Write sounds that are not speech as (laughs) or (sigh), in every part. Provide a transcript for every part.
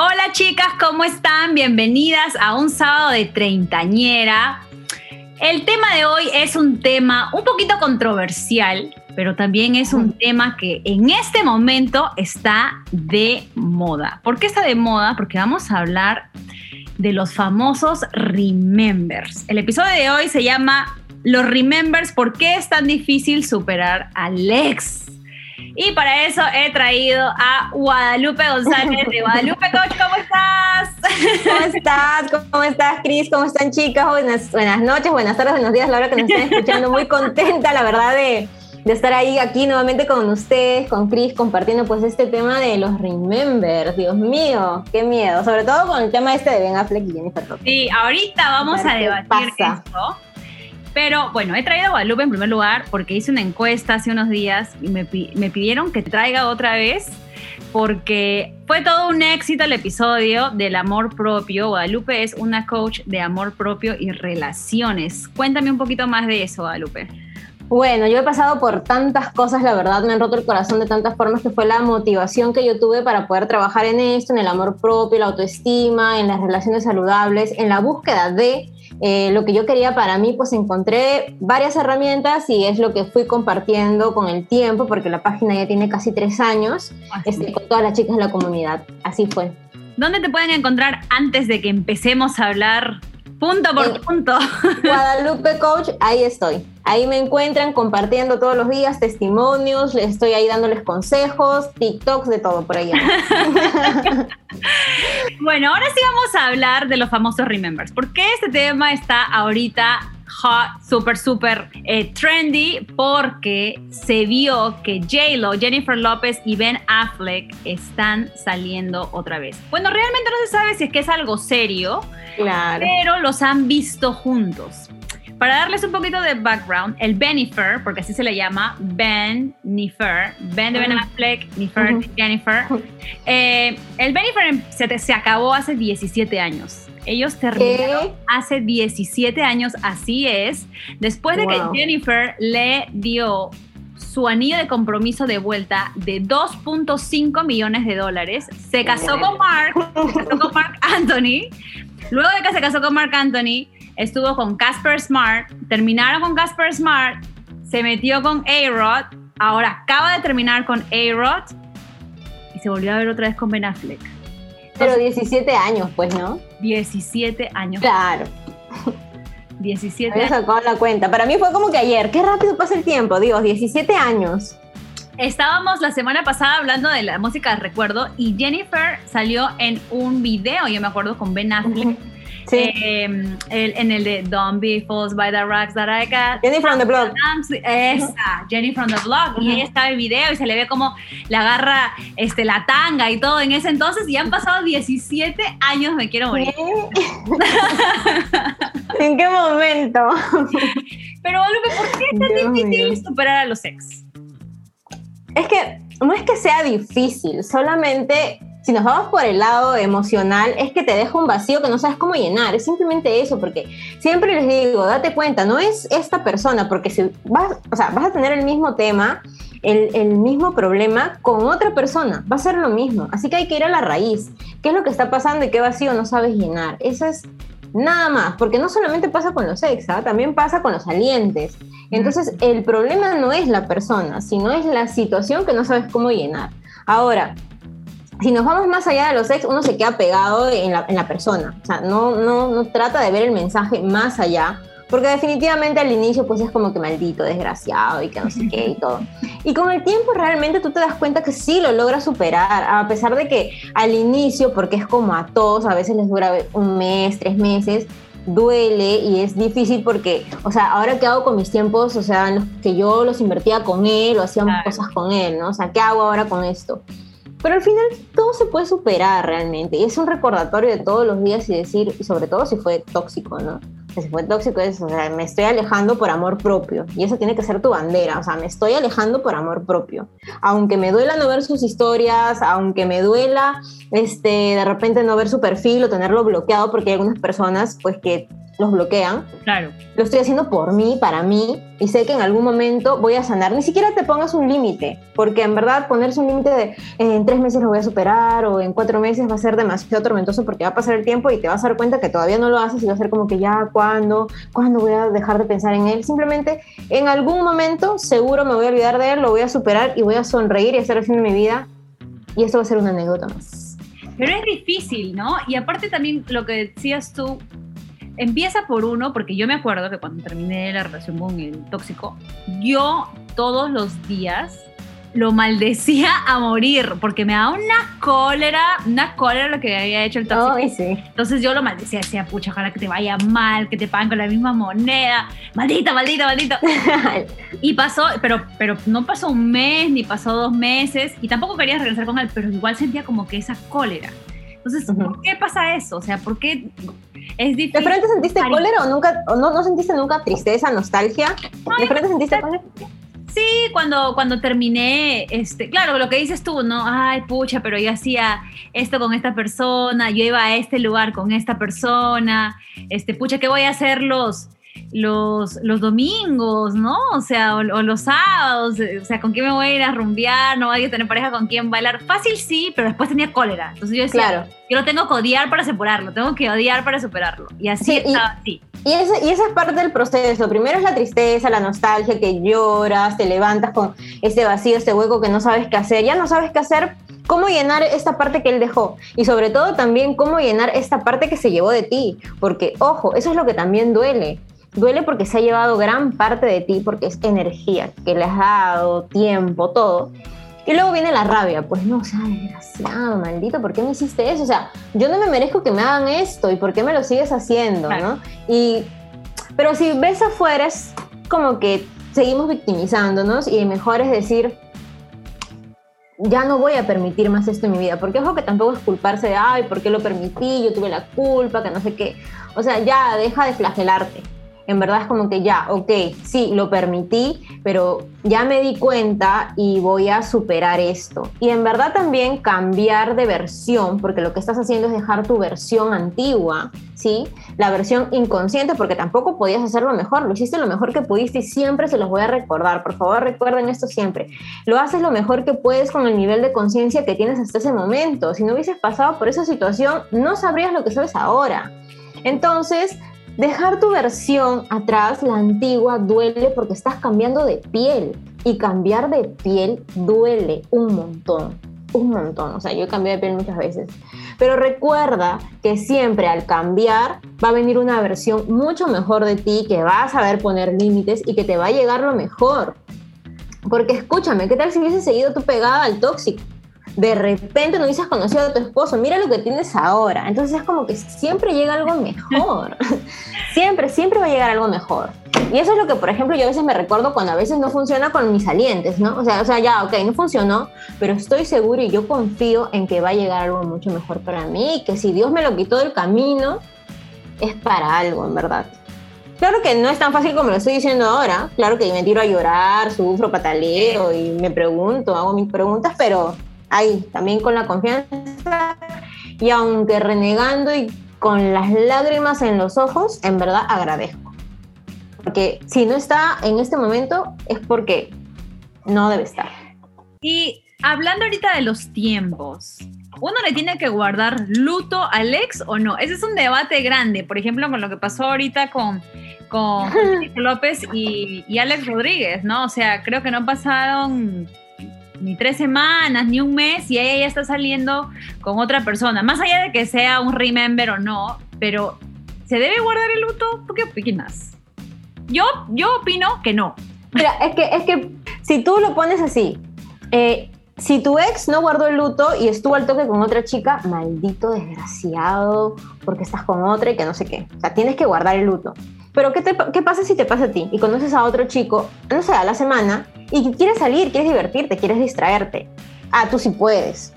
Hola chicas, ¿cómo están? Bienvenidas a un sábado de treintañera. El tema de hoy es un tema un poquito controversial, pero también es un tema que en este momento está de moda. ¿Por qué está de moda? Porque vamos a hablar de los famosos remembers. El episodio de hoy se llama Los remembers, ¿por qué es tan difícil superar al ex? Y para eso he traído a Guadalupe González de Guadalupe Coach. ¿Cómo estás? ¿Cómo estás? ¿Cómo estás, Cris? ¿Cómo están, chicas? Buenas, buenas noches, buenas tardes, buenos días, la hora que nos estén escuchando. Muy contenta, la verdad, de, de estar ahí aquí nuevamente con ustedes, con Cris, compartiendo pues este tema de los Remember. Dios mío, qué miedo. Sobre todo con el tema este de Ben Affleck y Jennifer Lopez. Sí, ahorita vamos a debatir esto. Pero bueno, he traído a Guadalupe en primer lugar porque hice una encuesta hace unos días y me, me pidieron que traiga otra vez porque fue todo un éxito el episodio del amor propio. Guadalupe es una coach de amor propio y relaciones. Cuéntame un poquito más de eso, Guadalupe. Bueno, yo he pasado por tantas cosas, la verdad, me han roto el corazón de tantas formas que fue la motivación que yo tuve para poder trabajar en esto, en el amor propio, la autoestima, en las relaciones saludables, en la búsqueda de eh, lo que yo quería para mí, pues encontré varias herramientas y es lo que fui compartiendo con el tiempo, porque la página ya tiene casi tres años, este, con todas las chicas de la comunidad. Así fue. ¿Dónde te pueden encontrar antes de que empecemos a hablar punto por punto? (laughs) Guadalupe Coach, ahí estoy. Ahí me encuentran compartiendo todos los días testimonios, les estoy ahí dándoles consejos, TikToks, de todo por allá. (laughs) bueno, ahora sí vamos a hablar de los famosos Remembers. ¿Por qué este tema está ahorita hot, súper, súper eh, trendy? Porque se vio que J-Lo, Jennifer Lopez y Ben Affleck están saliendo otra vez. Bueno, realmente no se sabe si es que es algo serio, claro. pero los han visto juntos. Para darles un poquito de background, el Benifer, porque así se le llama, Ben Nifer, Ben de Ben Affleck, Nifer Jennifer. Eh, el Benifer se, se, acabó hace 17 años. Ellos terminaron hace 17 años, así es, después de que Jennifer le dio su anillo de compromiso de vuelta de 2.5 millones de dólares. Se casó con Mark, se casó con Mark (laughs) Anthony. Luego de que se casó con Mark Anthony, estuvo con Casper Smart, terminaron con Casper Smart, se metió con A-Rod, ahora acaba de terminar con A-Rod y se volvió a ver otra vez con Ben Affleck. Pero 17 años, pues, ¿no? 17 años. Claro. 17 años. sacado la cuenta. Para mí fue como que ayer. Qué rápido pasa el tiempo, Dios, 17 años. Estábamos la semana pasada hablando de la música de recuerdo y Jennifer salió en un video, yo me acuerdo, con Ben Affleck. Em, en el de Don't Be Falls by the Rocks That I Got. Jenny from the Block. Esa, Jenny from the Block. Y ella está en el video y se le ve como le agarra este, la tanga y todo en ese entonces. Y han pasado 17 años, me quiero morir. (laughs) ¿En qué momento? Pero, Lupe, ¿por qué es tan difícil superar a los ex? Es que no es que sea difícil, solamente si nos vamos por el lado emocional, es que te deja un vacío que no sabes cómo llenar. Es simplemente eso, porque siempre les digo, date cuenta, no es esta persona, porque si vas, o sea, vas a tener el mismo tema, el, el, mismo problema con otra persona, va a ser lo mismo. Así que hay que ir a la raíz. ¿Qué es lo que está pasando y qué vacío no sabes llenar? Eso es nada más, porque no solamente pasa con los ex, ¿ah? también pasa con los salientes. Entonces, el problema no es la persona, sino es la situación que no sabes cómo llenar. Ahora, si nos vamos más allá de los ex, uno se queda pegado en la, en la persona. O sea, no, no, no trata de ver el mensaje más allá, porque definitivamente al inicio pues es como que maldito, desgraciado y que no sé qué y todo. Y con el tiempo realmente tú te das cuenta que sí lo logras superar, a pesar de que al inicio, porque es como a todos, a veces les dura un mes, tres meses, duele y es difícil porque, o sea, ahora qué hago con mis tiempos, o sea, que yo los invertía con él o hacíamos cosas con él, ¿no? O sea, ¿qué hago ahora con esto? Pero al final todo se puede superar realmente. Y es un recordatorio de todos los días y decir, sobre todo si fue tóxico, ¿no? Si fue tóxico es, o sea, me estoy alejando por amor propio. Y eso tiene que ser tu bandera. O sea, me estoy alejando por amor propio. Aunque me duela no ver sus historias, aunque me duela este, de repente no ver su perfil o tenerlo bloqueado, porque hay algunas personas pues que los bloquean. Claro. Lo estoy haciendo por mí, para mí, y sé que en algún momento voy a sanar. Ni siquiera te pongas un límite, porque en verdad ponerse un límite de en tres meses lo voy a superar o en cuatro meses va a ser demasiado tormentoso porque va a pasar el tiempo y te vas a dar cuenta que todavía no lo haces y va a ser como que ya, ¿cuándo? ¿Cuándo voy a dejar de pensar en él? Simplemente en algún momento seguro me voy a olvidar de él, lo voy a superar y voy a sonreír y hacer haciendo mi vida y esto va a ser una anécdota más. Pero es difícil, ¿no? Y aparte también lo que decías tú, empieza por uno, porque yo me acuerdo que cuando terminé la relación con el tóxico, yo todos los días lo maldecía a morir, porque me da una cólera, una cólera lo que había hecho el tóxico. sí. Entonces yo lo maldecía, decía, pucha, ojalá que te vaya mal, que te paguen con la misma moneda, maldita, maldita, maldita. (laughs) y pasó, pero, pero no pasó un mes, ni pasó dos meses, y tampoco quería regresar con él, pero igual sentía como que esa cólera. Entonces, ¿por qué pasa eso? O sea, ¿por qué es difícil? ¿De frente sentiste cólera o nunca, o no, no sentiste nunca tristeza, nostalgia? ¿De frente sentiste cólera? Sí, cuando, cuando terminé, este, claro, lo que dices tú, ¿no? Ay, pucha, pero yo hacía esto con esta persona, yo iba a este lugar con esta persona, este, pucha, ¿qué voy a hacer los, los, los domingos, ¿no? O sea, o, o, los sábados, o sea, ¿con quién me voy a ir a rumbear? No voy a tener pareja con quién bailar. Fácil sí, pero después tenía cólera. Entonces yo decía, Claro. yo lo tengo que odiar para superarlo, tengo que odiar para superarlo. Y así Sí, y- estaba así. Y, ese- y esa es parte del proceso. Primero es la tristeza, la nostalgia, que lloras, te levantas con este vacío, este hueco que no sabes qué hacer. Ya no sabes qué hacer, cómo llenar esta parte que él dejó. Y sobre todo también cómo llenar esta parte que se llevó de ti. Porque, ojo, eso es lo que también duele. Duele porque se ha llevado gran parte de ti, porque es energía que le has dado, tiempo, todo. Y luego viene la rabia, pues no, o sea, desgraciado, maldito, ¿por qué me hiciste eso? O sea, yo no me merezco que me hagan esto y por qué me lo sigues haciendo, Claro. ¿no? Y, pero si ves afuera es como que seguimos victimizándonos y mejor es decir, ya no voy a permitir más esto en mi vida, porque ojo que tampoco es culparse de, ay, ¿por qué lo permití? Yo tuve la culpa, que no sé qué. O sea, ya deja de flagelarte. En verdad es como que ya, ok, sí, lo permití, pero ya me di cuenta y voy a superar esto. Y en verdad también cambiar de versión, porque lo que estás haciendo es dejar tu versión antigua, ¿sí? La versión inconsciente, porque tampoco podías hacerlo mejor, lo hiciste lo mejor que pudiste y siempre se los voy a recordar. Por favor, recuerden esto siempre. Lo haces lo mejor que puedes con el nivel de conciencia que tienes hasta ese momento. Si no hubieses pasado por esa situación, no sabrías lo que sabes ahora. Entonces, dejar tu versión atrás, la antigua, duele porque estás cambiando de piel. Y cambiar de piel duele un montón, un montón. O sea, yo he cambiado de piel muchas veces. Pero recuerda que siempre al cambiar va a venir una versión mucho mejor de ti, que va a saber poner límites y que te va a llegar lo mejor. Porque escúchame, ¿qué tal si hubieses seguido tú pegada al tóxico? De repente no hubieses conocido a tu esposo, mira lo que tienes ahora. Entonces es como que siempre llega algo mejor. (laughs) siempre, siempre va a llegar algo mejor. Y eso es lo que, por ejemplo, yo a veces me recuerdo cuando a veces no funciona con mis salientes, ¿no? O sea, o sea, ya, ok, no funcionó, pero estoy seguro y yo confío en que va a llegar algo mucho mejor para mí y que si Dios me lo quitó del camino, es para algo, en verdad. Claro que no es tan fácil como lo estoy diciendo ahora. Claro que me tiro a llorar, sufro, pataleo y me pregunto, hago mis preguntas, pero ahí, también con la confianza. Y aunque renegando y con las lágrimas en los ojos, en verdad agradezco. Porque si no está en este momento es porque no debe estar. Y hablando ahorita de los tiempos, ¿uno le tiene que guardar luto al ex o no? Ese es un debate grande, por ejemplo, con lo que pasó ahorita con, con (laughs) López y, y Alex Rodríguez, ¿no? O sea, creo que no pasaron ni tres semanas, ni un mes, y ella ya está saliendo con otra persona. Más allá de que sea un remember o no, pero ¿se debe guardar el luto? ¿Tú qué opinas? Yo, yo opino que no. Mira, es que, es que si tú lo pones así, eh, si tu ex no guardó el luto y estuvo al toque con otra chica, maldito desgraciado, porque estás con otra y que no sé qué. O sea, tienes que guardar el luto. Pero ¿qué, te, ¿qué pasa si te pasa a ti y conoces a otro chico, no sé, a la semana, y quieres salir, quieres divertirte, quieres distraerte? Ah, tú sí puedes.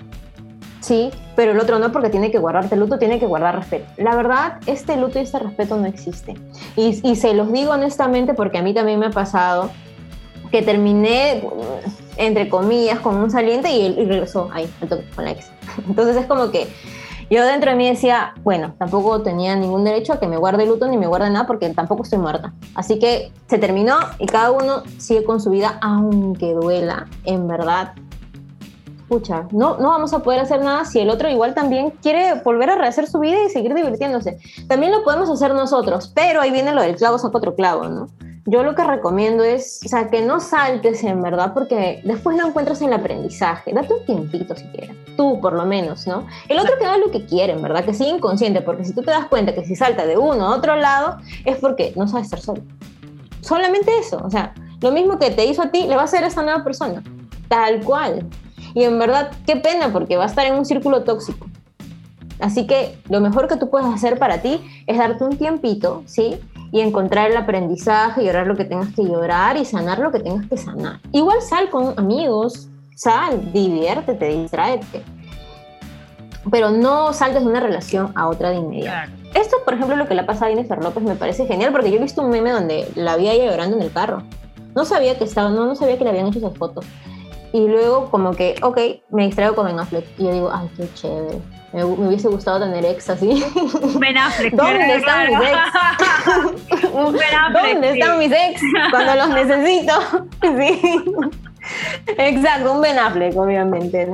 sí, pero el otro no porque tiene que guardarte luto, tiene que guardar respeto. La verdad, este luto y este respeto no existe. Y, y se los digo honestamente porque a mí también me ha pasado que terminé, entre comillas, con un saliente y, regresó ahí, con la ex. (laughs) Entonces es como que yo dentro de mí decía, bueno, tampoco tenía ningún derecho a que me guarde luto ni me guarde nada porque tampoco estoy muerta. Así que se terminó y cada uno sigue con su vida, aunque duela, en verdad. Escucha, no, no vamos a poder hacer nada si el otro igual también quiere volver a rehacer su vida y seguir divirtiéndose. También lo podemos hacer nosotros, pero ahí viene lo del clavo saca otro clavo, ¿no? Yo lo que recomiendo es, o sea, que no saltes en verdad, porque después no encuentras el aprendizaje. Date un tiempito siquiera, tú por lo menos, ¿no? El otro que haga lo que quiere, en verdad, que siga inconsciente, porque si tú te das cuenta que si salta de uno a otro lado, es porque no sabe estar solo. Solamente eso, o sea, lo mismo que te hizo a ti, le va a hacer a esa nueva persona, tal cual. Y en verdad, qué pena, porque va a estar en un círculo tóxico. Así que lo mejor que tú puedes hacer para ti es darte un tiempito, ¿sí? Y encontrar el aprendizaje, llorar lo que tengas que llorar y sanar lo que tengas que sanar. Igual sal con amigos, sal, diviértete, distráete. Pero no saltes de una relación a otra de inmediato. Esto, por ejemplo, lo que le ha pasado a Jennifer López me parece genial porque yo he visto un meme donde la vi ella llorando en el carro. No sabía que estaba, no, no sabía que le habían hecho esa foto. Y luego como que, ok, me distraigo con Ben Affleck. Y yo digo, ay, qué chévere me, hubiese gustado tener ex así. Ben Affleck. (laughs) ¿Dónde están mis ex? (laughs) ¿Dónde están mis ex cuando los necesito? (laughs) Sí. Exacto, un Ben Affleck, obviamente.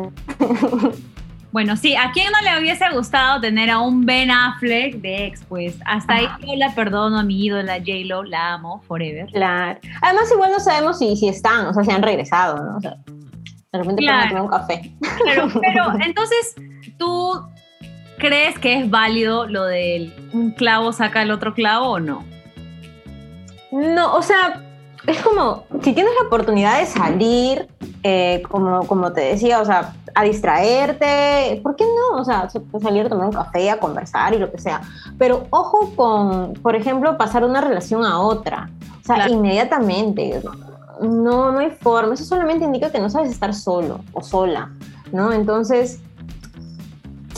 Bueno, sí, ¿a quién no le hubiese gustado tener a un Ben Affleck de ex? Pues hasta ahí yo la perdono a mi ídola J-Lo, la amo forever. Claro. Además, igual no sabemos si, si están, o sea, si han regresado, ¿no? O sea, de repente claro. tomar un café. Pero, (laughs) pero entonces, ¿tú crees que es válido lo del un clavo saca el otro clavo o no? No, o sea, es como, si tienes la oportunidad de salir, eh, como, como te decía, o sea, a distraerte, ¿por qué no? O sea, salir a tomar un café, a conversar y lo que sea. Pero ojo con, por ejemplo, pasar una relación a otra. O sea, inmediatamente. No, no hay forma. Eso solamente indica que no sabes estar solo o sola, ¿no? Entonces,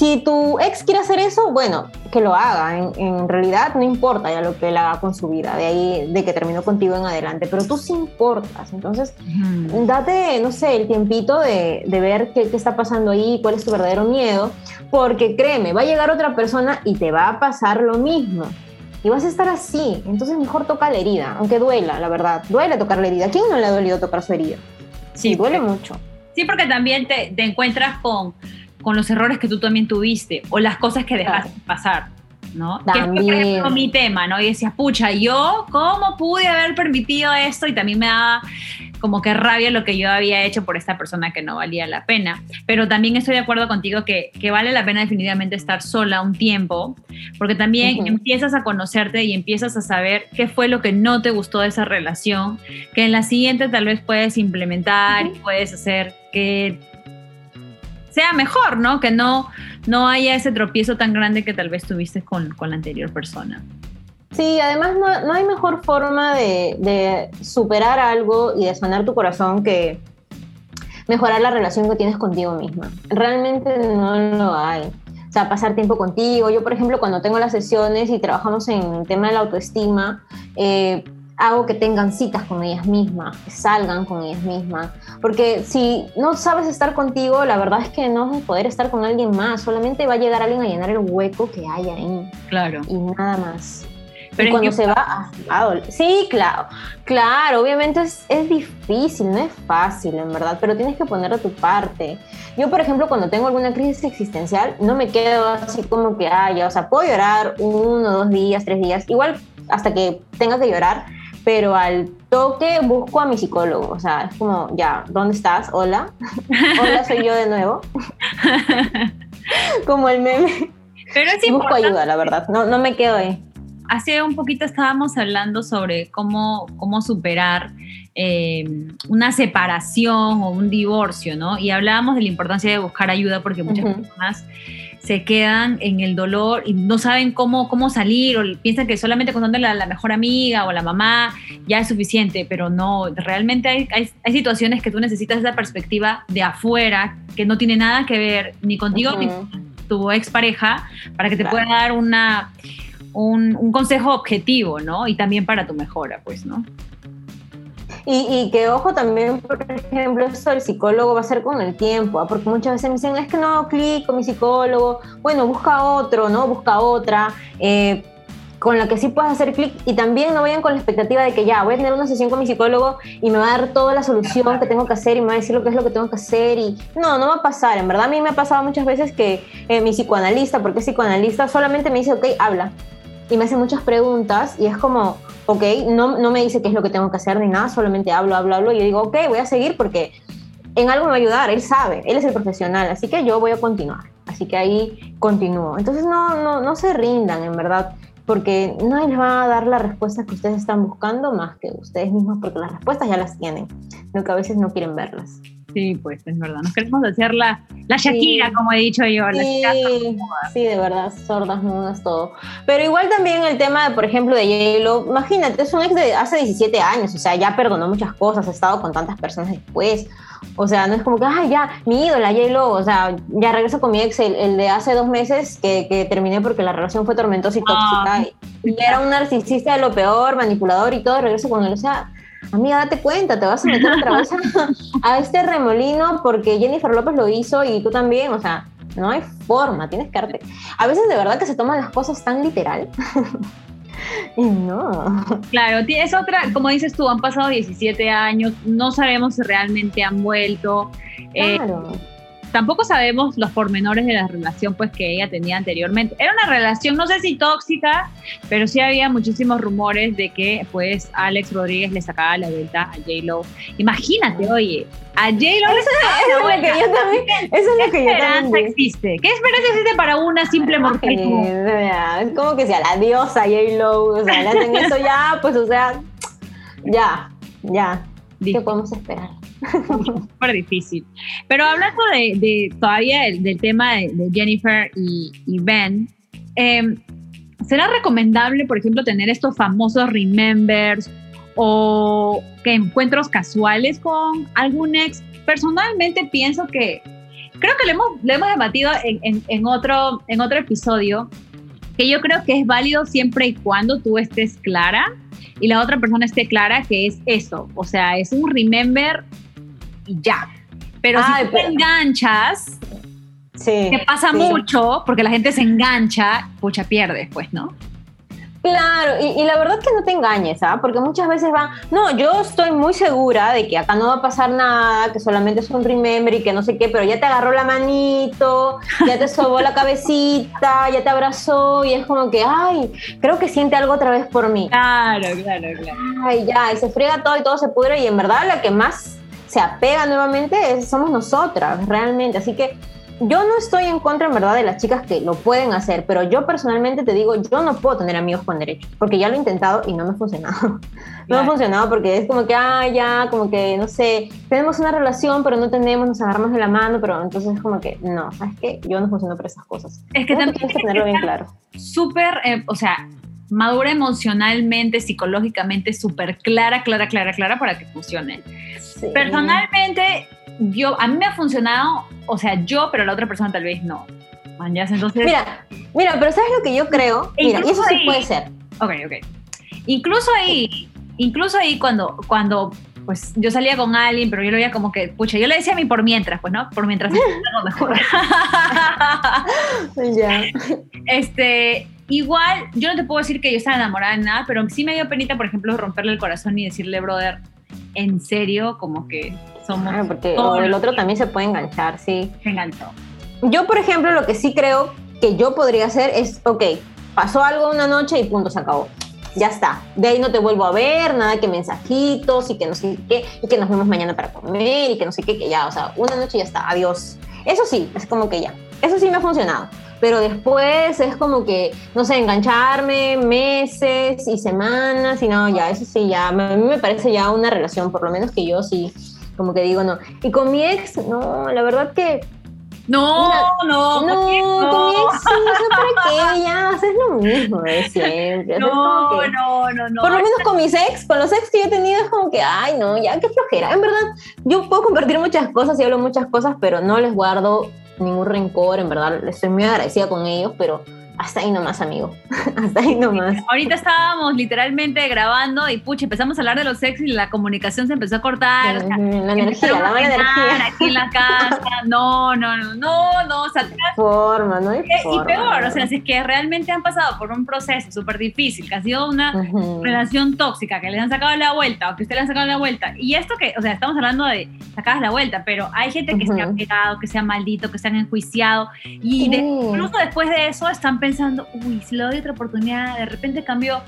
si tu ex quiere hacer eso, bueno, que lo haga. En, realidad no importa ya lo que él haga con su vida, de ahí, de que terminó contigo en adelante, pero tú sí importas. Entonces, date, no sé, el tiempito de, ver qué, qué, está pasando ahí, cuál es tu verdadero miedo, porque créeme, va a llegar otra persona y te va a pasar lo mismo. Y vas a estar así. Entonces, mejor toca la herida, aunque duela, la verdad. Duele tocar la herida. ¿A quién no le ha dolido tocar su herida? Sí, duele mucho. Sí, porque también te, te encuentras con con los errores que tú también tuviste o las cosas que dejaste pasar, ¿no? También. Que mi tema, ¿no? Y decías, pucha, yo, ¿cómo pude haber permitido esto? Y también me daba como que rabia lo que yo había hecho por esta persona que no valía la pena. Pero también estoy de acuerdo contigo que, que vale la pena definitivamente estar sola un tiempo, porque también empiezas a conocerte y empiezas a saber qué fue lo que no te gustó de esa relación, que en la siguiente tal vez puedes implementar y puedes hacer que sea mejor, ¿no? Que no, no haya ese tropiezo tan grande que tal vez tuviste con, con la anterior persona. Sí, además no, no hay mejor forma de, de, superar algo y de sanar tu corazón que mejorar la relación que tienes contigo misma. Realmente no lo hay. O sea, pasar tiempo contigo. Yo, por ejemplo, cuando tengo las sesiones y trabajamos en el tema de la autoestima, eh, hago que tengan citas con ellas mismas, que salgan con ellas mismas. Porque si no sabes estar contigo, la verdad es que no vas a poder estar con alguien más. Solamente va a llegar alguien a llenar el hueco que hay ahí. Claro. Y nada más. Pero cuando se va a, Sí, claro. Claro, obviamente es, es, difícil, no es fácil, en verdad, pero tienes que poner a tu parte. Yo, por ejemplo, cuando tengo alguna crisis existencial, no me quedo así como que, ah, ya, o sea, puedo llorar uno, dos días, tres días, igual hasta que tenga que llorar, pero al toque busco a mi psicólogo, o sea, es como, ya, ¿dónde estás? Hola, (laughs) hola, soy yo de nuevo. (laughs) como el meme. Pero sí. Busco ayuda, la verdad, no, no me quedo ahí. Hace un poquito estábamos hablando sobre cómo, cómo superar eh, una separación o un divorcio, ¿no? Y hablábamos de la importancia de buscar ayuda porque muchas personas se quedan en el dolor y no saben cómo, cómo salir o piensan que solamente contándole a la mejor amiga o a la mamá ya es suficiente, pero no, realmente hay, hay, situaciones que tú necesitas esa perspectiva de afuera que no tiene nada que ver ni contigo ni con tu expareja para que te pueda dar una, un, un consejo objetivo, ¿no? Y también para tu mejora, pues, ¿no? Y, que ojo también, por ejemplo, eso del psicólogo va a ser con el tiempo, ¿ah? porque muchas veces me dicen, es que no clic con mi psicólogo, bueno, busca otro, ¿no? Busca otra. Eh, con la que sí puedes hacer clic y también no vayan con la expectativa de que ya voy a tener una sesión con mi psicólogo y me va a dar toda la solución que tengo que hacer y me va a decir lo que es lo que tengo que hacer y no, no va a pasar, en verdad a mí me ha pasado muchas veces que eh, mi psicoanalista, porque psicoanalista, solamente me dice, ok, habla y me hace muchas preguntas y es como, ok, no, no me dice qué es lo que tengo que hacer ni nada, solamente hablo, hablo, hablo y yo digo, ok, voy a seguir porque en algo me va a ayudar, él sabe, él es el profesional, así que yo voy a continuar, así que ahí continúo. Entonces no, no, no se rindan, en verdad, porque no les va a dar la respuesta que ustedes están buscando más que ustedes mismos, porque las respuestas ya las tienen, lo que a veces no quieren verlas. Sí, pues es verdad. Nos queremos hacer la, la Shakira, como he dicho yo. Sí, sí, de verdad, sordas, mudas, todo. Pero igual también el tema, por ejemplo, de J-Lo, imagínate, es un ex de hace 17 años, o sea, ya perdonó muchas cosas, ha estado con tantas personas después. O sea, no es como que, ay, ya, mi ídola, J-Lo, o sea, ya regreso con mi ex, el, de hace dos meses que, que, terminé porque la relación fue tormentosa y tóxica. Ah, y, era un narcisista de lo peor, manipulador y todo, regreso con él. O sea, amiga, date cuenta, te vas a meter otra vez (laughs) a, este remolino porque Jennifer López lo hizo y tú también, o sea, no hay forma, tienes que arte. A veces de verdad que se toman las cosas tan literal. (laughs) y no. Claro, es otra, como dices tú, han pasado 17 años, no sabemos si realmente han vuelto. Eh, claro tampoco sabemos los pormenores de la relación pues que ella tenía anteriormente. Era una relación, no sé si tóxica, pero sí había muchísimos rumores de que pues Alex Rodríguez le sacaba la vuelta a J-Lo. Imagínate, oye, a J-Lo le sacaba la vuelta. Eso es lo que yo también, eso es lo que yo también existe? ¿Qué esperanza existe para una simple mujer? Es como que sea la diosa J-Lo, o sea, le hacen eso ya, pues o sea, ya, ya. ¿Qué podemos esperar? (laughs) Súper difícil. Pero hablando de, todavía del, tema de, Jennifer y, Ben, em, ¿será recomendable, por ejemplo, tener estos famosos remembers o que encuentros casuales con algún ex? Personalmente pienso que, creo que lo hemos, lo hemos debatido en, en, otro, en otro episodio, que yo creo que es válido siempre y cuando tú estés clara y la otra persona esté clara que es eso, o sea, es un remember y ya. Pero si te enganchas, sí, pasa mucho porque la gente se engancha, pucha, pierdes, pues, ¿no? Claro, y, la verdad es que no te engañes, ¿ah? Porque muchas veces van, no, yo estoy muy segura de que acá no va a pasar nada, que solamente es un remember y que no sé qué, pero ya te agarró la manito, ya te sobó la cabecita, ya te abrazó y es como que, ay, creo que siente algo otra vez por mí. Claro, claro, claro. Ay, ya, y se friega todo y todo se pudre y en verdad la que más se apega nuevamente somos nosotras, realmente. Así que yo no estoy en contra, en verdad, de las chicas que lo pueden hacer, pero yo personalmente te digo, yo no puedo tener amigos con derechos, porque ya lo he intentado y no me ha funcionado. (laughs) No me ha funcionado porque es como que, ah, ya, como que, no sé, tenemos una relación, pero no tenemos, nos agarramos de la mano, pero entonces es como que, no, ¿sabes qué? Yo no funciono por esas cosas. Es que también tienes que tenerlo bien claro. Súper, eh, o sea, madura emocionalmente, psicológicamente, súper clara, clara, clara, clara para que funcione. Personalmente, yo, a mí me ha funcionado, o sea, yo, pero la otra persona tal vez no. Entonces, mira, mira, pero ¿sabes lo que yo creo? Mira, y eso sí puede ser. Ok, ok. Incluso ahí, incluso ahí cuando, cuando pues yo salía con alguien, pero yo lo veía como que, pucha, yo le decía a mí por mientras, pues, ¿no? Por mientras (laughs) algo mejor. (laughs) ya. Este, igual, yo no te puedo decir que yo estaba enamorada de nada, pero sí me dio penita, por ejemplo, romperle el corazón y decirle, brother, en serio, como que somos. Ah, porque el otro también se puede enganchar, sí. Se enganchó. Yo, por ejemplo, lo que sí creo que yo podría hacer es, ok, pasó algo una noche y punto, se acabó. Ya está. De ahí no te vuelvo a ver, nada que mensajitos y que no sé qué, y que nos vemos mañana para comer y que no sé qué, que ya, o sea, una noche ya está, adiós. Eso sí, es como que ya. Eso sí me ha funcionado. pero después es como que, no sé, engancharme meses y semanas y no, ya, eso sí, ya, a mí me parece ya una relación, por lo menos que yo sí, como que digo, no. Y con mi ex, no, la verdad que no, no, no, con mi ex sí, no sé para qué, ya, haces lo mismo de siempre. No, no, no, no. Por lo menos con mis ex, con los ex que yo he tenido es como que, ay, no, ya, qué flojera. En verdad, yo puedo compartir muchas cosas y hablo muchas cosas, pero no les guardo ningún rencor, en verdad, estoy muy agradecida con ellos, pero hasta ahí nomás, amigo. (laughs) hasta ahí nomás. Ahorita estábamos literalmente grabando y pucha, empezamos a hablar de los sexos y la comunicación se empezó a cortar. la energía, la mala energía. Aquí en la casa. (laughs) No, no, no, no, no. O sea, forma, no hay Y peor, o sea, si es que realmente han pasado por un proceso súper difícil, que ha sido una relación tóxica, que les han sacado la vuelta o que usted le han sacado la vuelta. Y esto que, o sea, estamos hablando de sacadas la vuelta, pero hay gente que se ha pegado, que se ha maldito, que se han enjuiciado. Y incluso después de eso están pensando pensando, uy, si le doy otra oportunidad, de repente cambió.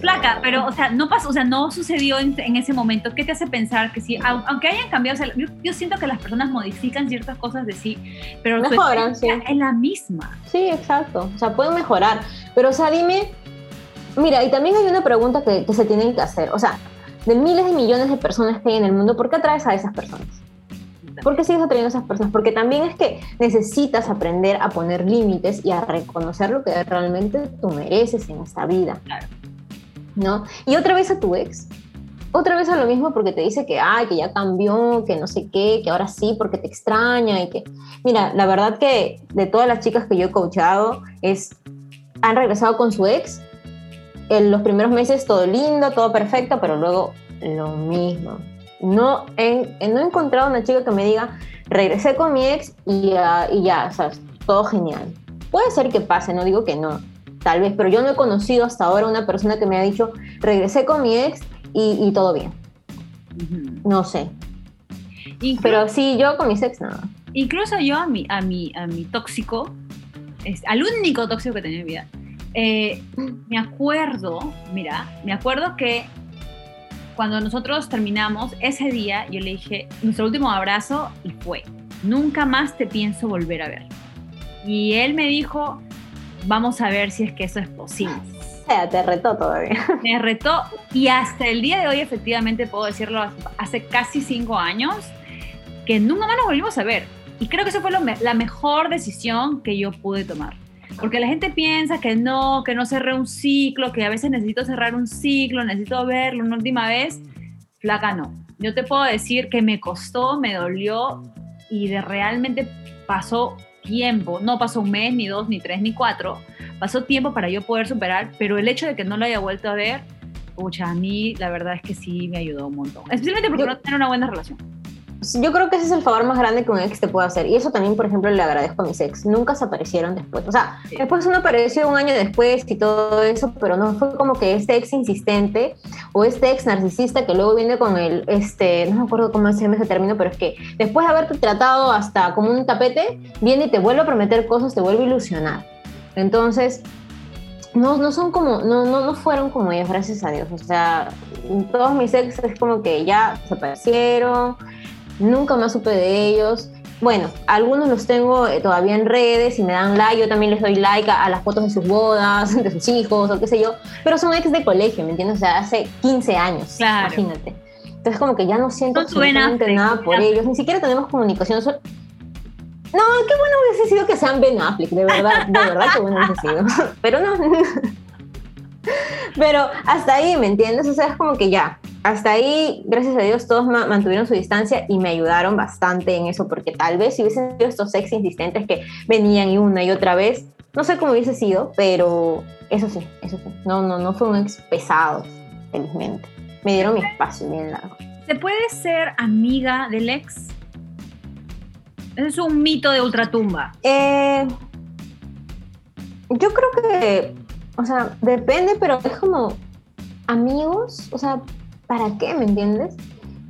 Flaca, pero, o sea, no pasó, o sea, no sucedió en, ese momento. ¿Qué te hace pensar que sí, aunque hayan cambiado, o sea, yo, siento que las personas modifican ciertas cosas de sí, pero mejoran, sí. es la misma. Sí, exacto. O sea, pueden mejorar. Pero, o sea, dime, mira, y también hay una pregunta que, que se tienen que hacer. O sea, de miles de millones de personas que hay en el mundo, ¿por qué atraes a esas personas? ¿Por qué sigues atrayendo a esas personas? Porque también es que necesitas aprender a poner límites y a reconocer lo que realmente tú mereces en esta vida. ¿No? Y otra vez a tu ex. Otra vez a lo mismo porque te dice que, ay, que ya cambió, que no sé qué, que ahora sí porque te extraña y que... Mira, la verdad que de todas las chicas que yo he coachado, es, han regresado con su ex. En los primeros meses todo lindo, todo perfecto, pero luego lo mismo no he, no he encontrado una chica que me diga, regresé con mi ex y, y ya, o sea, todo genial. Puede ser que pase, no digo que no, tal vez, pero yo no he conocido hasta ahora una persona que me ha dicho, regresé con mi ex y, todo bien. No sé. pero sí, yo con mis ex nada. Incluso yo a mi, a mi, a mi tóxico, es, al único tóxico que tenía en mi vida, eh, me acuerdo, mira, me acuerdo que cuando nosotros terminamos, ese día yo le dije nuestro último abrazo y fue, nunca más te pienso volver a ver. Y él me dijo, vamos a ver si es que eso es posible. O sea, te retó todavía. (laughs) Me retó y hasta el día de hoy efectivamente puedo decirlo, hace casi cinco años, que nunca más nos volvimos a ver. Y creo que esa fue la mejor decisión que yo pude tomar. Porque la gente piensa que no, que no cerré un ciclo, que a veces necesito cerrar un ciclo, necesito verlo una última vez. Flaca, no. Yo te puedo decir que me costó, me dolió y de realmente pasó tiempo, no pasó un mes, ni dos, ni tres, ni cuatro, pasó tiempo para yo poder superar, pero el hecho de que no lo haya vuelto a ver, pucha, a mí la verdad es que sí me ayudó un montón, especialmente porque no tenía una buena relación yo creo que ese es el favor más grande que un ex te puede hacer. Y eso también, por ejemplo, le agradezco a mis ex. Nunca se aparecieron después. O sea, después uno apareció un año después y todo eso, pero no fue como que este ex insistente o este ex narcisista que luego viene con el, este, no me acuerdo cómo se llama ese término, pero es que después de haberte tratado hasta como un tapete, viene y te vuelve a prometer cosas, te vuelve a ilusionar. Entonces, no, no son como, no, no, no fueron como ellos, gracias a Dios. O sea, todos mis ex es como que ya se aparecieron nunca más supe de ellos. Bueno, algunos los tengo eh, todavía en redes y me dan like, yo también les doy like a, las fotos de sus bodas, (laughs) de sus hijos o qué sé yo, pero son ex de colegio, ¿me entiendes? O sea, hace 15 años, imagínate. Entonces como que ya no siento absolutamente nada por ellos, ni siquiera tenemos comunicación. No, qué bueno hubiese sido que sean Ben Affleck, de verdad, de verdad que bueno hubiese sido. (laughs) Pero no. (laughs) Pero hasta ahí, ¿me entiendes? O sea, es como que ya, hasta ahí, gracias a Dios, todos mantuvieron su distancia y me ayudaron bastante en eso, porque tal vez si hubiesen sido estos ex insistentes que venían y una y otra vez, no sé cómo hubiese sido, pero eso sí, eso sí. No, no, no fue un ex pesado, felizmente. Me dieron mi espacio bien largo. ¿Se puede ser amiga del ex? es un mito de ultratumba. Eh, yo creo que, o sea, depende, pero es como amigos, o sea, ¿para qué? ¿Me entiendes?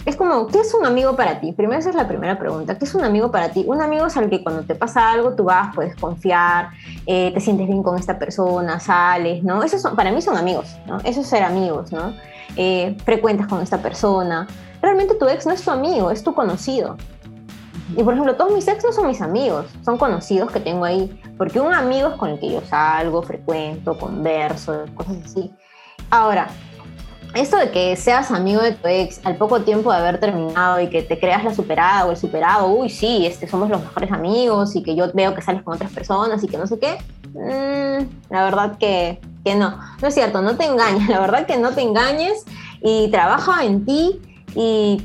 Es como, ¿qué es un amigo para ti? Primero esa es la primera pregunta. ¿Qué es un amigo para ti? Un amigo es al que cuando te pasa algo tú vas, puedes confiar, eh, te sientes bien con esta persona, sales, ¿no? Esos son, para mí son amigos, ¿no? Eso es ser amigos, ¿no? Eh, frecuentas con esta persona. Realmente tu ex no es tu amigo, es tu conocido. Y por ejemplo, todos mis ex no son mis amigos, son conocidos que tengo ahí. Porque un amigo es con el que yo salgo, frecuento, converso, cosas así. Ahora, esto de que seas amigo de tu ex al poco tiempo de haber terminado y que te creas la superada o el superado, uy, sí, este, somos los mejores amigos y que yo veo que sales con otras personas y que no sé qué, mm, la verdad que, que no. No es cierto, no te engañes, la verdad que no te engañes y trabaja en ti y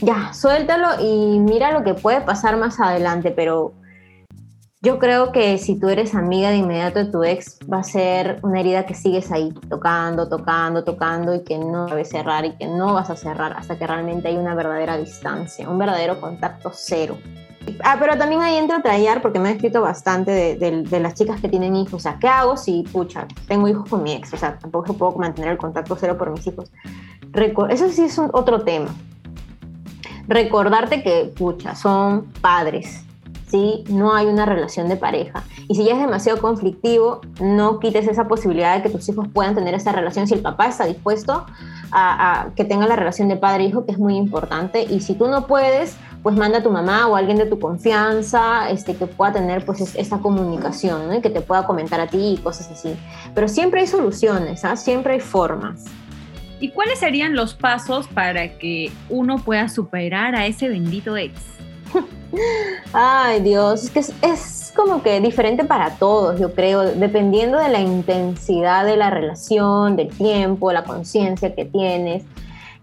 ya, suéltalo y mira lo que puede pasar más adelante, pero yo creo que si tú eres amiga de inmediato de tu ex, va a ser una herida que sigues ahí, tocando, tocando, tocando y que no debes cerrar y que no vas a cerrar hasta que realmente hay una verdadera distancia, un verdadero contacto cero. Ah, pero también ahí entra a porque me han escrito bastante de, de, las chicas que tienen hijos. O sea, ¿qué hago si, pucha, tengo hijos con mi ex? O sea, tampoco puedo mantener el contacto cero por mis hijos. Eso sí es otro tema. Recordarte que, pucha, son padres, ¿sí? No hay una relación de pareja. Y si ya es demasiado conflictivo, no quites esa posibilidad de que tus hijos puedan tener esa relación si el papá está dispuesto a, que tenga la relación de padre-hijo, que es muy importante. Y si tú no puedes, pues manda a tu mamá o a alguien de tu confianza este, que pueda tener pues esa comunicación, ¿no? Y que te pueda comentar a ti y cosas así. Pero siempre hay soluciones, ¿ah? Siempre hay formas. ¿Y cuáles serían los pasos para que uno pueda superar a ese bendito ex? Ay, Dios, es que es, como que diferente para todos, yo creo, dependiendo de la intensidad de la relación, del tiempo, la conciencia que tienes.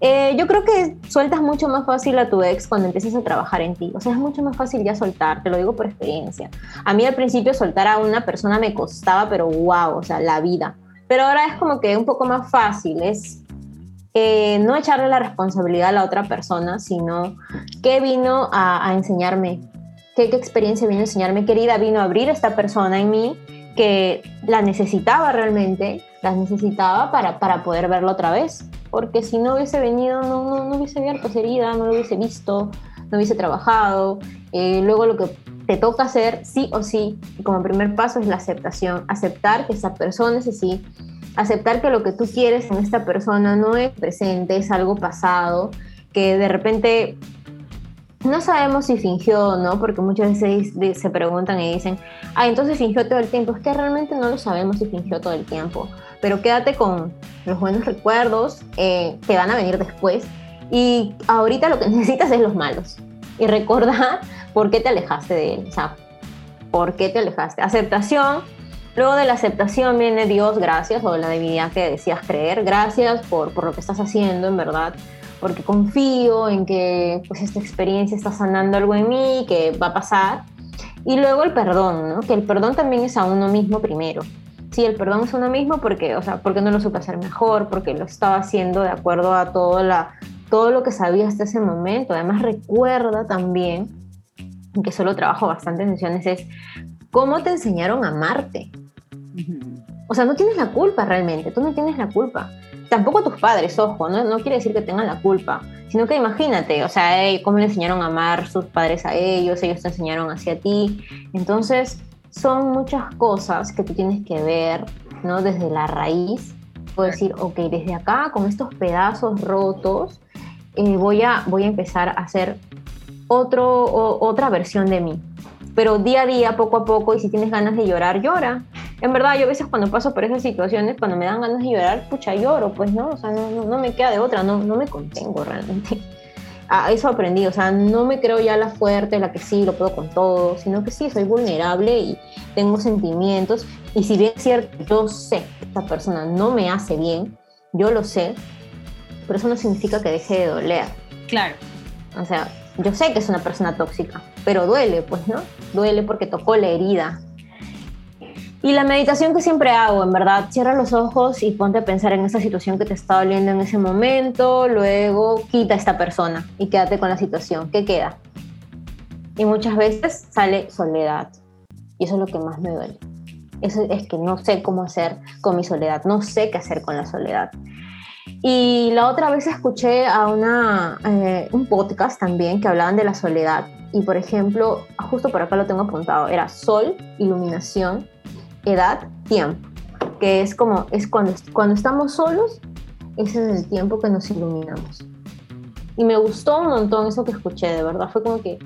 Eh, yo creo que sueltas mucho más fácil a tu ex cuando empiezas a trabajar en ti. O sea, es mucho más fácil ya soltar, te lo digo por experiencia. A mí al principio soltar a una persona me costaba, pero wow, o sea, la vida. Pero ahora es como que un poco más fácil, es eh, no echarle la responsabilidad a la otra persona, sino qué vino a, enseñarme, ¿Qué, experiencia vino a enseñarme, querida, vino a abrir esta persona en mí que la necesitaba realmente, la necesitaba para, para poder verlo otra vez, porque si no hubiese venido, no, no, no hubiese abierto esa herida, no lo hubiese visto, no hubiese trabajado, eh, luego lo que te toca hacer sí o sí, como primer paso es la aceptación, aceptar que esa persona es así, aceptar que lo que tú quieres en esta persona no es presente, es algo pasado, que de repente no sabemos si fingió o no, porque muchas veces se preguntan y dicen, ah, entonces fingió todo el tiempo. Es que realmente no lo sabemos si fingió todo el tiempo, pero quédate con los buenos recuerdos eh, que van a venir después y ahorita lo que (laughs) necesitas es los malos. Y recordar por qué te alejaste de él, o sea, por qué te alejaste. Aceptación, Luego de la aceptación viene Dios, gracias, o la divinidad que decías creer, gracias por, por lo que estás haciendo, en verdad, porque confío en que pues esta experiencia está sanando algo en mí, que va a pasar. Y luego el perdón, ¿no? Que el perdón también es a uno mismo primero. Sí, el perdón es a uno mismo porque, o sea, porque no lo supe hacer mejor, porque lo estaba haciendo de acuerdo a todo, la, todo lo que sabía hasta ese momento. Además, recuerda también, que solo trabajo bastante en sesiones, es cómo te enseñaron a amarte. O sea, no tienes la culpa realmente, tú no tienes la culpa. Tampoco tus padres, ojo, no, no quiere decir que tengan la culpa, sino que imagínate, o sea, cómo le enseñaron a amar sus padres a ellos, ellos te enseñaron hacia ti. Entonces, son muchas cosas que tú tienes que ver, ¿no? Desde la raíz. Puedo decir, ok, desde acá, con estos pedazos rotos, eh, voy, a, voy a empezar a hacer otro, otra versión de mí. Pero día a día, poco a poco, y si tienes ganas de llorar, llora en verdad, yo a veces cuando paso por esas situaciones, cuando me dan ganas de llorar, pucha, lloro, pues no, o sea, no, no me queda de otra, no, no me contengo realmente. A (laughs) eso aprendí, o sea, no me creo ya la fuerte, la que sí, lo puedo con todo, sino que sí, soy vulnerable y tengo sentimientos. Y si bien es cierto, yo sé que esta persona no me hace bien, yo lo sé, pero eso no significa que deje de doler. Claro. O sea, yo sé que es una persona tóxica, pero duele, pues, ¿no? Duele porque tocó la herida, y la meditación que siempre hago, en verdad, cierra los ojos y ponte a pensar en esa situación que te está doliendo en ese momento, luego quita a esta persona y quédate con la situación. ¿Qué queda? Y muchas veces sale soledad. Y eso es lo que más me duele. Eso es que no sé cómo hacer con mi soledad, no sé qué hacer con la soledad. Y la otra vez escuché a una, eh, un podcast también que hablaban de la soledad. Y por ejemplo, justo por acá lo tengo apuntado, era sol, iluminación, edad, tiempo, que es como, es cuando, cuando estamos solos, ese es el tiempo que nos iluminamos. Y me gustó un montón eso que escuché, de verdad, fue como que,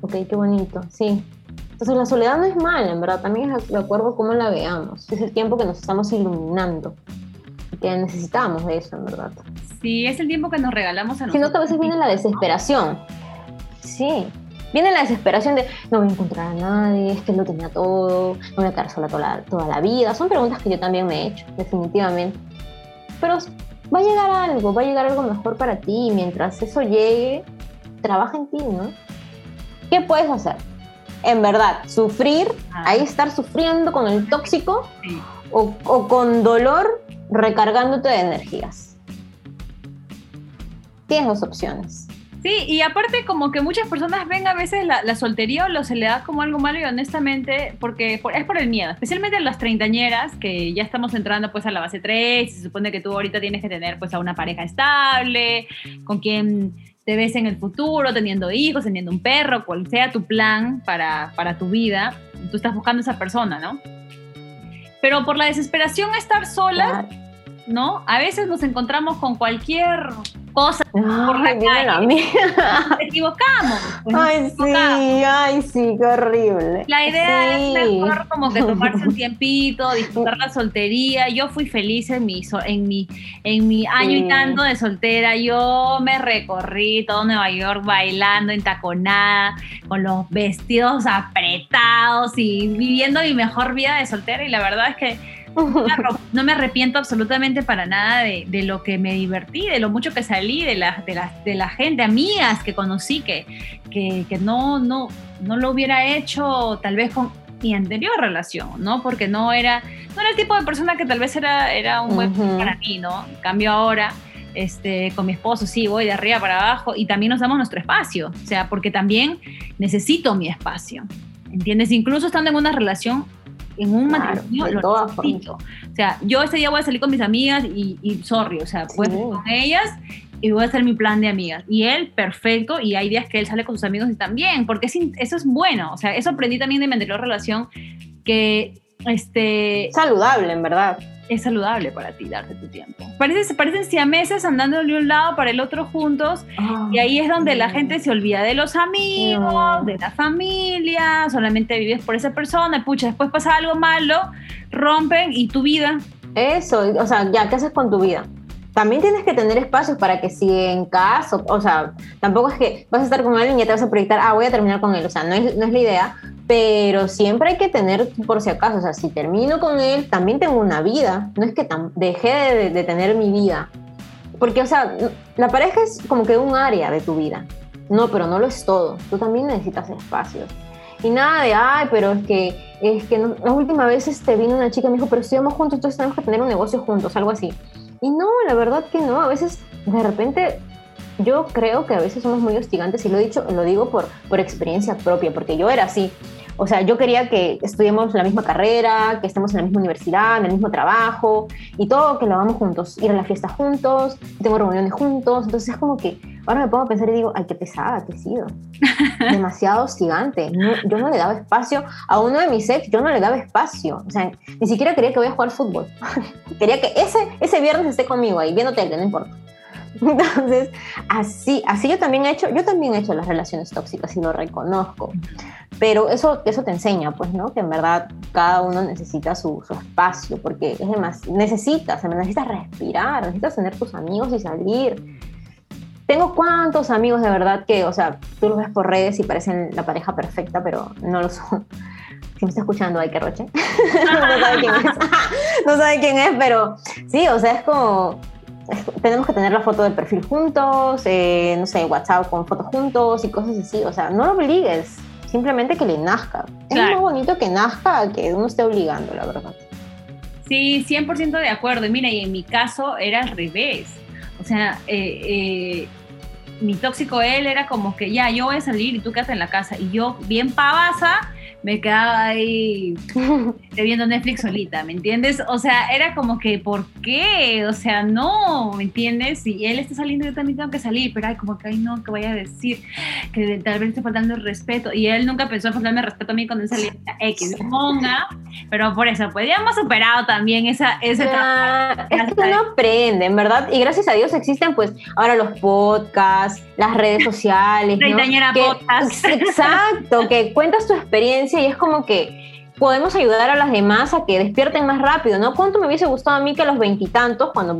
ok, qué bonito, sí. Entonces la soledad no es mala, en verdad, también es de acuerdo a cómo la veamos. Es el tiempo que nos estamos iluminando, que necesitamos de eso, en verdad. Sí, es el tiempo que nos regalamos a nosotros. Sino que a veces viene la desesperación. Sí, viene la desesperación de no voy a encontrar a nadie, es que lo tenía todo, no voy a quedar sola toda la, toda la vida. Son preguntas que yo también me he hecho, definitivamente. Pero va a llegar algo, va a llegar algo mejor para ti. Mientras eso llegue, trabaja en ti, ¿no? ¿Qué puedes hacer? En verdad, sufrir, Ah. ahí estar sufriendo con el tóxico o, o con dolor recargándote de energías. Tienes dos opciones. Sí, y aparte como que muchas personas ven a veces la, soltería o la soledad como algo malo y honestamente, porque por- es por el miedo, especialmente las treintañeras, que ya estamos entrando pues a la base 3, se supone que tú ahorita tienes que tener pues a una pareja estable, con quien te ves en el futuro, teniendo hijos, teniendo un perro, cual sea tu plan para, para tu vida, tú estás buscando a esa persona, ¿no? Pero por la desesperación estar Claro. ¿No? A veces nos encontramos con cualquier cosa, Ay, la dímelo a calle. mí. nos equivocamos. pues, nos (laughs) Ay, sí, ay, sí, qué horrible. La idea Sí. es mejor como que tomarse un (laughs) tiempito, disfrutar la soltería. Yo fui feliz en mi, en mi, en mi año y tanto de soltera. Yo me recorrí todo Nueva York bailando en taconada, con los vestidos apretados y viviendo mi mejor vida de soltera. Y la verdad es que no me arrepiento absolutamente para nada de, de lo que me divertí, de lo mucho que salí, de la, de la, de la gente, amigas que conocí, que, que, que no, no, no lo hubiera hecho tal vez con mi anterior relación, ¿no? Porque no era, no era el tipo de persona que tal vez era, era un buen Ujú. para mí, ¿no? En cambio ahora, este, con mi esposo, sí, voy de arriba para abajo y también nos damos nuestro espacio, o sea, porque también necesito mi espacio, ¿entiendes? Incluso estando en una relación, en un Claro, matrimonio, lo todas necesito. O sea, yo ese día voy a salir con mis amigas y, y sorry, o sea, Sí. pues con ellas y voy a hacer mi plan de amigas. Y él, perfecto, y hay días que él sale con sus amigos y también, porque eso es bueno. O sea, eso aprendí también de mi anterior relación, que este, Saludable, en verdad. es saludable para ti darte tu tiempo. Parecen, parecen siameses andando de un lado para el otro juntos, y ahí es donde la gente se olvida de los amigos, No. de la familia, solamente vives por esa persona, pucha, después pasa algo malo, rompen y tu vida. Eso, o sea, ya, ¿qué haces con tu vida? También tienes que tener espacios para que si en caso, o sea, tampoco es que vas a estar con alguien y ya te vas a proyectar, ah, voy a terminar con él, o sea, no es, no es la idea, pero siempre hay que tener por si acaso, o sea, si termino con él, también tengo una vida, no es que dejé de, de tener mi vida, porque, o sea, la pareja es como que un área de tu vida, no, pero no lo es todo, tú también necesitas espacios. Y nada de, ay, pero es que, es que no- la última vez este, vino una chica y me dijo, pero estudiamos juntos, entonces tenemos que tener un negocio juntos, algo así. Y no, la verdad que no, a veces de repente yo creo que a veces somos muy hostigantes y lo he dicho, lo digo por, por experiencia propia, porque yo era así. O sea, yo quería que estudiemos la misma carrera, que estemos en la misma universidad, en el mismo trabajo y todo que lo hagamos juntos, ir a la fiesta juntos, tengo reuniones juntos, entonces es como que ahora me pongo a pensar y digo, ay, qué pesada que he sido. (laughs) Demasiado hostigante. No, yo no le daba espacio a uno de mis ex, yo no le daba espacio. O sea, ni siquiera quería que vaya a jugar fútbol. (laughs) quería que ese, ese viernes esté conmigo ahí, viendo tele, no importa. (laughs) Entonces, así, así yo también he hecho, yo también he hecho las relaciones tóxicas y lo reconozco. Pero eso, eso te enseña, pues, ¿no? Que en verdad cada uno necesita su, su espacio, porque es demás, necesitas, necesitas respirar, necesitas tener tus amigos y salir. Tengo cuantos amigos de verdad que, o sea, tú los ves por redes y parecen la pareja perfecta, pero no lo son. Si me está escuchando, hay que roche. (laughs) no sabe quién es. (laughs) no sabe quién es, pero sí, o sea, es como (laughs) tenemos que tener la foto de perfil juntos, eh, no sé, WhatsApp con fotos juntos y cosas así. O sea, no lo obligues, simplemente que le nazca. Es más bonito que nazca que uno esté obligando, la verdad. Sí, 100% de acuerdo. Y mira, y en mi caso era al revés. O sea, eh, eh, mi tóxico él era como que ya, yo voy a salir y tú quédate en la casa. Y yo, bien pavasa, me quedaba ahí (laughs) viendo Netflix solita, ¿me entiendes? O sea, era como que, ¿por qué? O sea, no, ¿me entiendes? Si él está saliendo, yo también tengo que salir, pero ay, como que, ay, no, que vaya a decir que tal vez esté faltando el respeto. Y él nunca pensó en faltarme el respeto a mí cuando él salía X, monga. pero por eso, pues ya hemos superado también esa, ese trabajo. Es que uno aprende, en verdad, y gracias a Dios existen pues ahora los podcasts, las redes sociales. ¿no? podcast. Exacto, que cuentas tu experiencia (laughs) y es como que podemos ayudar a las demás a que despierten más rápido, ¿no? ¿Cuánto me hubiese gustado a mí que a los veintitantos, cuando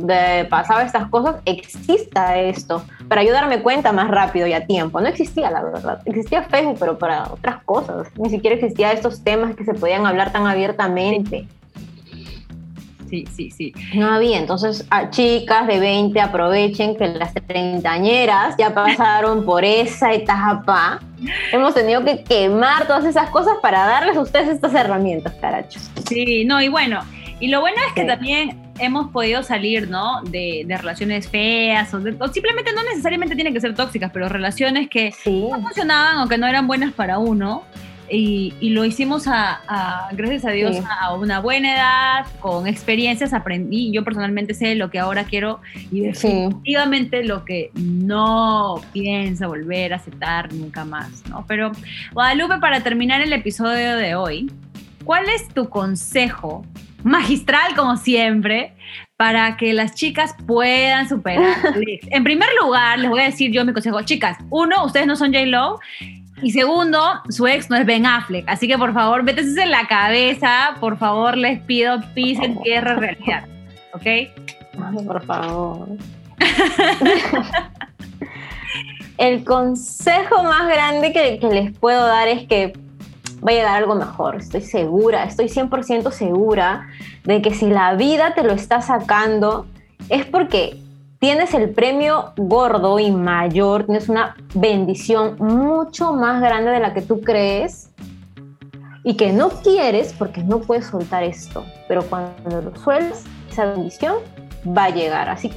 pasaba estas cosas, exista esto? Para ayudarme cuenta más rápido y a tiempo. No existía, la verdad. Existía Facebook, pero para otras cosas. Ni siquiera existía estos temas que se podían hablar tan abiertamente sí, sí, sí. No había, entonces a chicas de 20 aprovechen que las treintañeras ya pasaron por esa etapa. Hemos tenido que quemar todas esas cosas para darles a ustedes estas herramientas, caracho. Sí, no, y bueno, y lo bueno es que también hemos podido salir, ¿no? De, relaciones feas o, simplemente no necesariamente tienen que ser tóxicas, pero relaciones que no funcionaban o que no eran buenas para uno y, lo hicimos a, gracias a Dios a una buena edad, con experiencias, aprendí, yo personalmente sé lo que ahora quiero y definitivamente lo que no pienso volver a aceptar nunca más, ¿no? Pero Guadalupe, para terminar el episodio de hoy, ¿cuál es tu consejo magistral como siempre para que las chicas puedan superar. (laughs) en primer lugar, les voy a decir yo mi consejo, chicas, uno, ustedes no son J. Y segundo, su ex no es Ben Affleck. Así que por favor, métese en la cabeza. Por favor, les pido pis en tierra realidad. ¿Ok? por favor. (laughs) El consejo más grande que, que les puedo dar es que va a llegar algo mejor. Estoy segura, estoy 100% segura de que si la vida te lo está sacando, es porque tienes el premio gordo y mayor, tienes una bendición mucho más grande de la que tú crees y que no quieres porque no puedes soltar esto. Pero cuando lo sueltas, esa bendición va a llegar. Así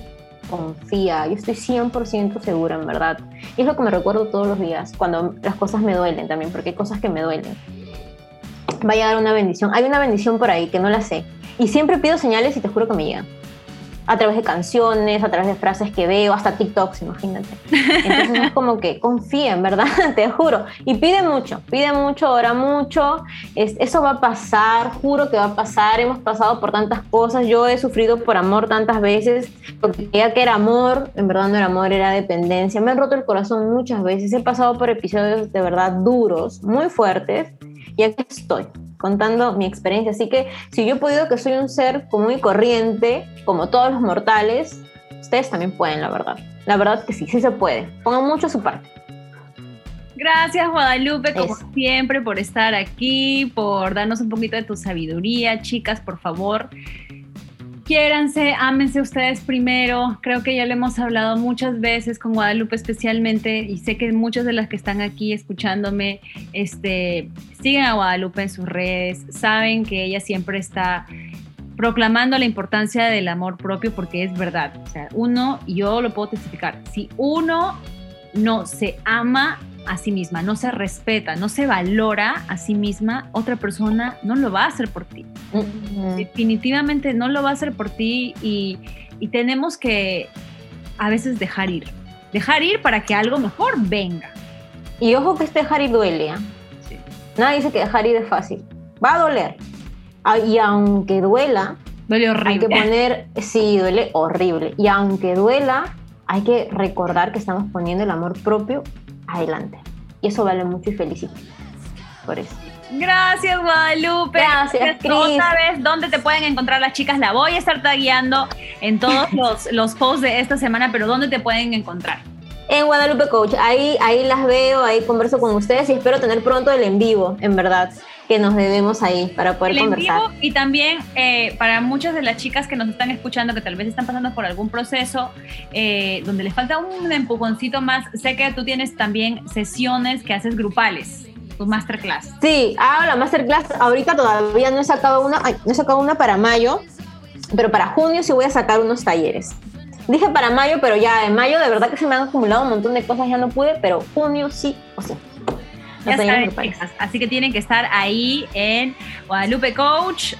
confía, yo estoy 100% segura, en verdad. Y es lo que me recuerdo todos los días, cuando las cosas me duelen también, porque hay cosas que me duelen. Va a llegar una bendición. Hay una bendición por ahí que no la sé. Y siempre pido señales y te juro que me llegan a través de canciones, a través de frases que veo, hasta TikToks, imagínate. Entonces es como que confía, en verdad, (laughs) te juro. Y pide mucho, pide mucho, ora mucho. Es, eso va a pasar, juro que va a pasar. Hemos pasado por tantas cosas. Yo he sufrido por amor tantas veces, porque creía que era amor, en verdad no era amor, era dependencia. Me han roto el corazón muchas veces. He pasado por episodios de verdad duros, muy fuertes, y aquí estoy contando mi experiencia. Así que si yo he podido que soy un ser común y corriente, como todos los mortales, ustedes también pueden, la verdad. La verdad que sí, sí se puede. Pongan mucho su parte. Gracias Guadalupe, como siempre, por estar aquí, por darnos un poquito de tu sabiduría. Chicas, por favor, quiéranse, ámense ustedes primero. Creo que ya lo hemos hablado muchas veces con Guadalupe especialmente y sé que muchas de las que están aquí escuchándome este, siguen a Guadalupe en sus redes, saben que ella siempre está proclamando la importancia del amor propio porque es verdad. O sea, uno, yo lo puedo testificar, si uno no se ama, a sí misma, no se respeta, no se valora a sí misma, otra persona no lo va a hacer por ti. Definitivamente no lo va a hacer por ti y, tenemos que a veces dejar ir. Dejar ir para que algo mejor venga. Y ojo que este dejar ir duele. ¿eh? Nadie dice que dejar ir es fácil. Va a doler. Ah, y aunque duela, duele horrible. Hay que poner, sí, duele horrible. Y aunque duela, hay que recordar que estamos poniendo el amor propio adelante. Y eso vale mucho y felicito por eso. Gracias, Guadalupe. Gracias. Otra vez, ¿dónde te pueden encontrar las chicas? La voy a estar tagueando en todos (laughs) los, los posts de esta semana, pero ¿dónde te pueden encontrar? En Guadalupe Coach. Ahí, ahí las veo, ahí converso con ustedes y espero tener pronto el en vivo, en verdad que nos debemos ahí para poder conversar. y también eh, para muchas de las chicas que nos están escuchando, que tal vez están pasando por algún proceso eh, donde les falta un empujoncito más, sé que tú tienes también sesiones que haces grupales. Tu masterclass. Sí, hago la masterclass. Ahorita todavía no he sacado una, no he sacado una para mayo, pero para junio sí voy a sacar unos talleres. Dije para mayo, pero ya en mayo de verdad que se me han acumulado un montón de cosas, ya no pude, pero junio sí o sí. Así que tienen que estar ahí en Guadalupe Coach.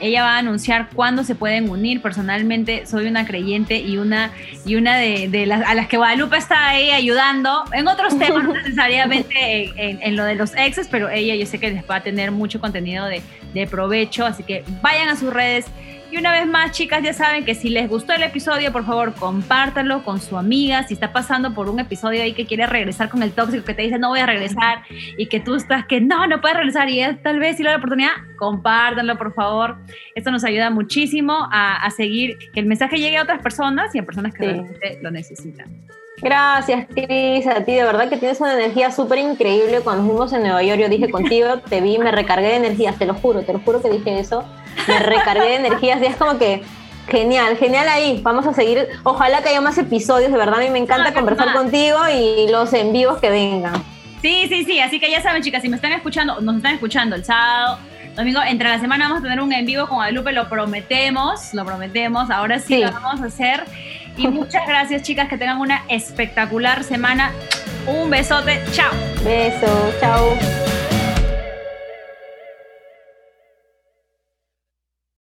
Ella va a anunciar cuándo se pueden unir. Personalmente soy una creyente y una, y una de, las a las que Guadalupe está ahí ayudando en otros temas, no (laughs) necesariamente en, lo de los exes, pero ella yo sé que les va a tener mucho contenido de, de provecho. Así que vayan a sus redes. Y una vez más, chicas, ya saben que si les gustó el episodio, por favor, compártanlo con su amiga. Si está pasando por un episodio ahí que quiere regresar con el tóxico, que te dice no voy a regresar, y que tú estás que no, no puedes regresar, y tal vez si le da la oportunidad, compártanlo, por favor. Esto nos ayuda muchísimo a, seguir que el mensaje llegue a otras personas y a personas que realmente lo necesitan. Gracias, Cris, a ti de verdad que tienes una energía súper increíble. Cuando fuimos en Nueva York, yo dije contigo, te vi, me recargué de energías, te lo juro, te lo juro que dije eso. Me recargué de energías y es como que genial, genial ahí. Vamos a seguir. Ojalá que haya más episodios, de verdad a mí me encanta conversar contigo y los en vivos que vengan. Sí, sí, sí, así que ya saben, chicas, si me están escuchando, nos están escuchando el sábado, domingo, entre la semana vamos a tener un en vivo con Guadalupe, lo prometemos, lo prometemos, ahora sí, sí. lo vamos a hacer. Y muchas gracias, chicas, que tengan una espectacular semana. Un besote, chao. Beso, chao.